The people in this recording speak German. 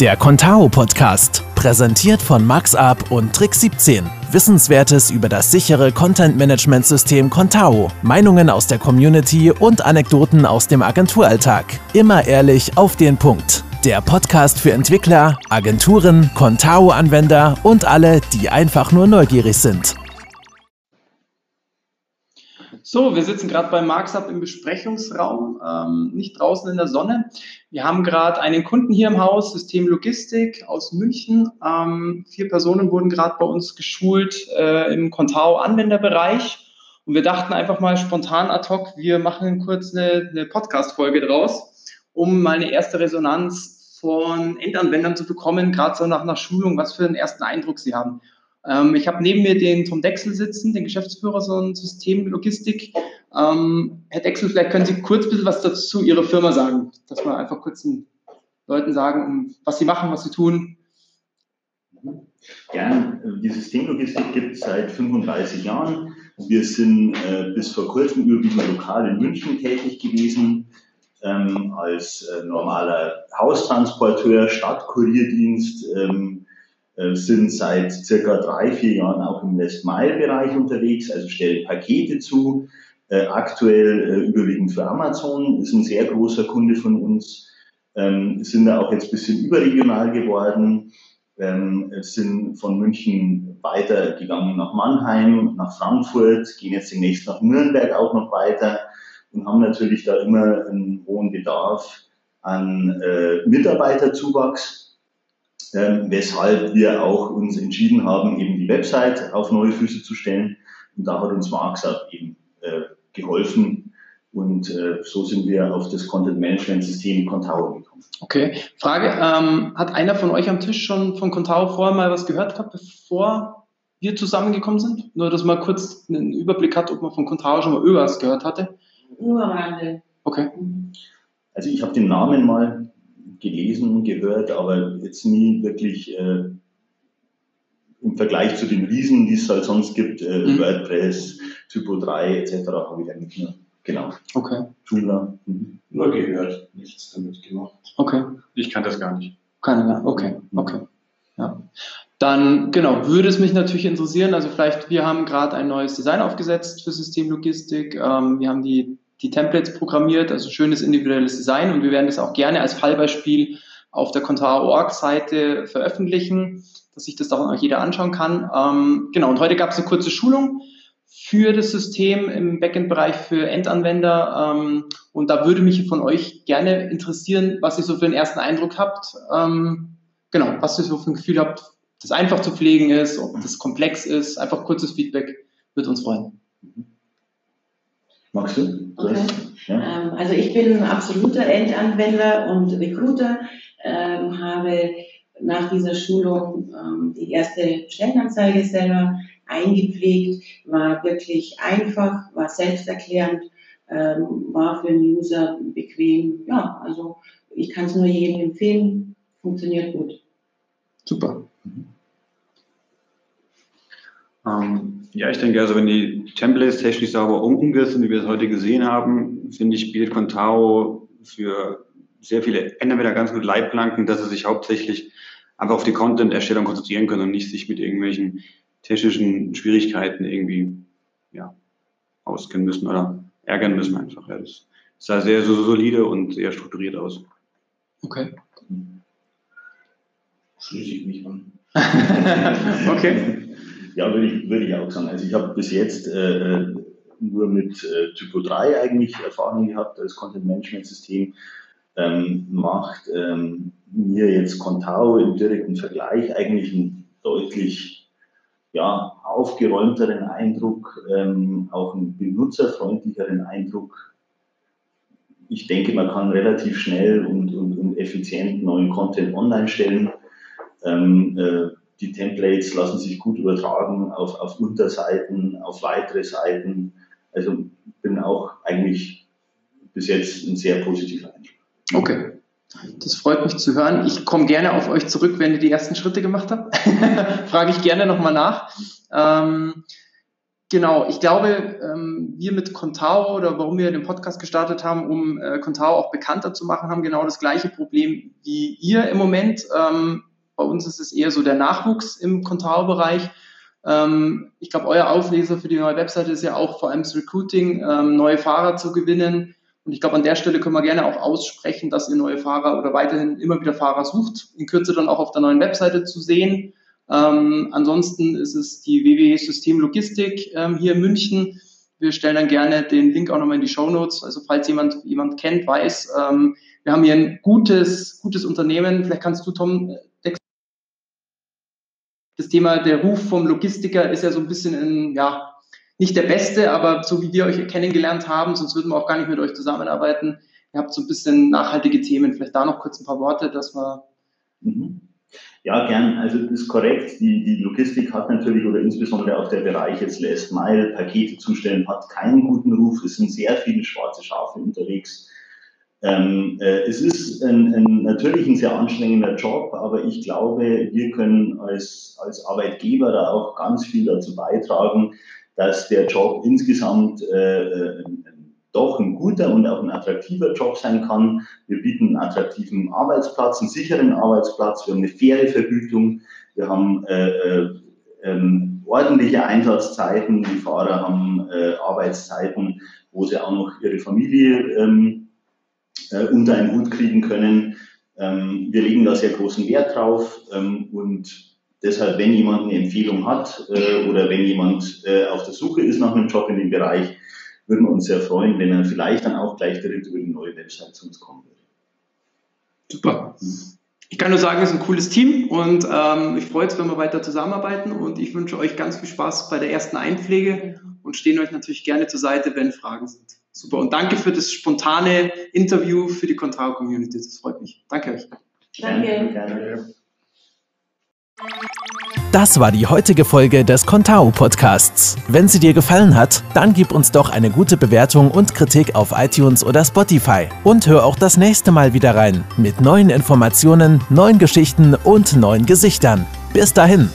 Der Contao Podcast, präsentiert von MaxUp und Trick 17. Wissenswertes über das sichere Content Management System Contao, Meinungen aus der Community und Anekdoten aus dem Agenturalltag. Immer ehrlich auf den Punkt. Der Podcast für Entwickler, Agenturen, Contao-Anwender und alle, die einfach nur neugierig sind. So, wir sitzen gerade bei MarxUp im Besprechungsraum, ähm, nicht draußen in der Sonne. Wir haben gerade einen Kunden hier im Haus, System Logistik aus München. Ähm, vier Personen wurden gerade bei uns geschult äh, im Contao-Anwenderbereich. Und wir dachten einfach mal spontan ad hoc, wir machen kurz eine, eine Podcast-Folge draus, um mal eine erste Resonanz von Endanwendern zu bekommen, gerade so nach einer Schulung, was für einen ersten Eindruck sie haben. Ähm, ich habe neben mir den Tom Dexel sitzen, den Geschäftsführer so ein System. Ähm, Herr Dexel, vielleicht können Sie kurz ein bisschen was dazu Ihrer Firma sagen, dass wir einfach kurz den Leuten sagen, was Sie machen, was Sie tun. Gern. Die Systemlogistik gibt es seit 35 Jahren. Wir sind äh, bis vor kurzem überwiegend lokal in München tätig gewesen, ähm, als äh, normaler Haustransporteur, Stadtkurierdienst, ähm, äh, sind seit circa drei, vier Jahren auch im Last-Mile-Bereich unterwegs, also stellen Pakete zu, äh, aktuell äh, überwiegend für Amazon, ist ein sehr großer Kunde von uns, ähm, sind da auch jetzt ein bisschen überregional geworden, ähm, sind von München weitergegangen nach Mannheim, nach Frankfurt, gehen jetzt demnächst nach Nürnberg auch noch weiter und haben natürlich da immer einen hohen Bedarf an äh, Mitarbeiterzuwachs ähm, weshalb wir auch uns entschieden haben, eben die Website auf neue Füße zu stellen. Und da hat uns MarxUp eben äh, geholfen. Und äh, so sind wir auf das Content Management System Contao gekommen. Okay. Frage, ähm, hat einer von euch am Tisch schon von Contao vorher mal was gehört gehabt, bevor wir zusammengekommen sind? Nur, dass man kurz einen Überblick hat, ob man von Contao schon mal irgendwas gehört hatte? Nur am Rande. Okay. Also ich habe den Namen mal gelesen und gehört, aber jetzt nie wirklich äh, im Vergleich zu den Riesen, die es halt sonst gibt, äh, mhm. WordPress, Typo 3 etc., habe ich eigentlich nur. Genau. Okay. Joomla. Mhm. Nur gehört, nichts damit gemacht. Okay. Ich kann das gar nicht. Keine mehr. Okay. Okay. Ja. Dann, genau, würde es mich natürlich interessieren, also vielleicht, wir haben gerade ein neues Design aufgesetzt für Systemlogistik. Ähm, wir haben die die Templates programmiert, also schönes individuelles Design und wir werden das auch gerne als Fallbeispiel auf der Contao.org-Seite veröffentlichen, dass sich das auch jeder anschauen kann. Ähm, genau, und heute gab es eine kurze Schulung für das System im Backend-Bereich für Endanwender ähm, und da würde mich von euch gerne interessieren, was ihr so für einen ersten Eindruck habt. Ähm, genau, was ihr so für ein Gefühl habt, das einfach zu pflegen ist, ob das komplex ist, einfach kurzes Feedback, würde uns freuen. Magst du? Okay. Ja. Ähm, also ich bin ein absoluter Endanwender und Recruiter, ähm, habe nach dieser Schulung ähm, die erste Stellenanzeige selber eingepflegt, war wirklich einfach, war selbsterklärend, ähm, war für den User bequem. Ja, also ich kann es nur jedem empfehlen, funktioniert gut. Super. Mhm. Ähm, ja, ich denke, also wenn die Templates technisch sauber umgesetzt sind, wie wir es heute gesehen haben, finde ich, bietet Contao für sehr viele Ender ganz gut Leitplanken, dass sie sich hauptsächlich einfach auf die Content-Erstellung konzentrieren können und nicht sich mit irgendwelchen technischen Schwierigkeiten irgendwie ja, auskennen müssen oder ärgern müssen einfach. Ja, das sah sehr so solide und sehr strukturiert aus. Okay. Schließe ich mich an. okay. Ja, würde ich, würde ich auch sagen. Also ich habe bis jetzt äh, äh, nur mit äh, Typo 3 eigentlich Erfahrung gehabt als Content Management System. Ähm, macht ähm, mir jetzt Contao im direkten Vergleich eigentlich einen deutlich ja, aufgeräumteren Eindruck, ähm, auch einen benutzerfreundlicheren Eindruck. Ich denke, man kann relativ schnell und, und, und effizient neuen Content online stellen. Ähm, äh, die Templates lassen sich gut übertragen auf, auf Unterseiten, auf weitere Seiten. Also bin auch eigentlich bis jetzt ein sehr positiver Eindruck. Okay. Das freut mich zu hören. Ich komme gerne auf euch zurück, wenn ihr die ersten Schritte gemacht habt. Frage ich gerne nochmal nach. Ähm, Genau, ich glaube, ähm, wir mit Contao oder warum wir den Podcast gestartet haben, um äh, Contao auch bekannter zu machen, haben genau das gleiche Problem wie ihr im Moment. Ähm, bei uns ist es eher so der Nachwuchs im Contao-Bereich. Ähm, ich glaube, euer Aufleser für die neue Webseite ist ja auch vor allem das Recruiting, ähm, neue Fahrer zu gewinnen. Und ich glaube, an der Stelle können wir gerne auch aussprechen, dass ihr neue Fahrer oder weiterhin immer wieder Fahrer sucht. In Kürze dann auch auf der neuen Webseite zu sehen. Ähm, ansonsten ist es die WWE System Logistik ähm, hier in München. Wir stellen dann gerne den Link auch nochmal in die Show Notes. Also falls jemand jemand kennt, weiß, ähm, wir haben hier ein gutes gutes Unternehmen. Vielleicht kannst du Tom das Thema der Ruf vom Logistiker ist ja so ein bisschen in, ja nicht der beste, aber so wie wir euch kennengelernt haben, sonst würden wir auch gar nicht mit euch zusammenarbeiten. Ihr habt so ein bisschen nachhaltige Themen. Vielleicht da noch kurz ein paar Worte, dass wir mhm. Ja, gern. Also das ist korrekt. Die, die Logistik hat natürlich oder insbesondere auch der Bereich jetzt Last Mile, Pakete zustellen, hat keinen guten Ruf. Es sind sehr viele schwarze Schafe unterwegs. Ähm, äh, es ist ein, ein, natürlich ein sehr anstrengender Job, aber ich glaube, wir können als, als Arbeitgeber da auch ganz viel dazu beitragen, dass der Job insgesamt äh, doch ein guter und auch ein attraktiver Job sein kann. Wir bieten einen attraktiven Arbeitsplatz, einen sicheren Arbeitsplatz, wir haben eine faire Vergütung, wir haben äh, äh, ähm, ordentliche Einsatzzeiten, die Fahrer haben äh, Arbeitszeiten, wo sie auch noch ihre Familie ähm, äh, unter einen Hut kriegen können. Ähm, wir legen da sehr großen Wert drauf ähm, und deshalb, wenn jemand eine Empfehlung hat äh, oder wenn jemand äh, auf der Suche ist nach einem Job in dem Bereich, würden wir uns sehr freuen, wenn er vielleicht dann auch gleich direkt über die neue Website zu uns kommen würde. Super. Ich kann nur sagen, es ist ein cooles Team und ähm, ich freue mich, wenn wir weiter zusammenarbeiten und ich wünsche euch ganz viel Spaß bei der ersten Einpflege und stehen euch natürlich gerne zur Seite, wenn Fragen sind. Super und danke für das spontane Interview für die Contrao Community. Das freut mich. Danke euch. Danke. Das war die heutige Folge des Contao Podcasts. Wenn sie dir gefallen hat, dann gib uns doch eine gute Bewertung und Kritik auf iTunes oder Spotify. Und hör auch das nächste Mal wieder rein mit neuen Informationen, neuen Geschichten und neuen Gesichtern. Bis dahin.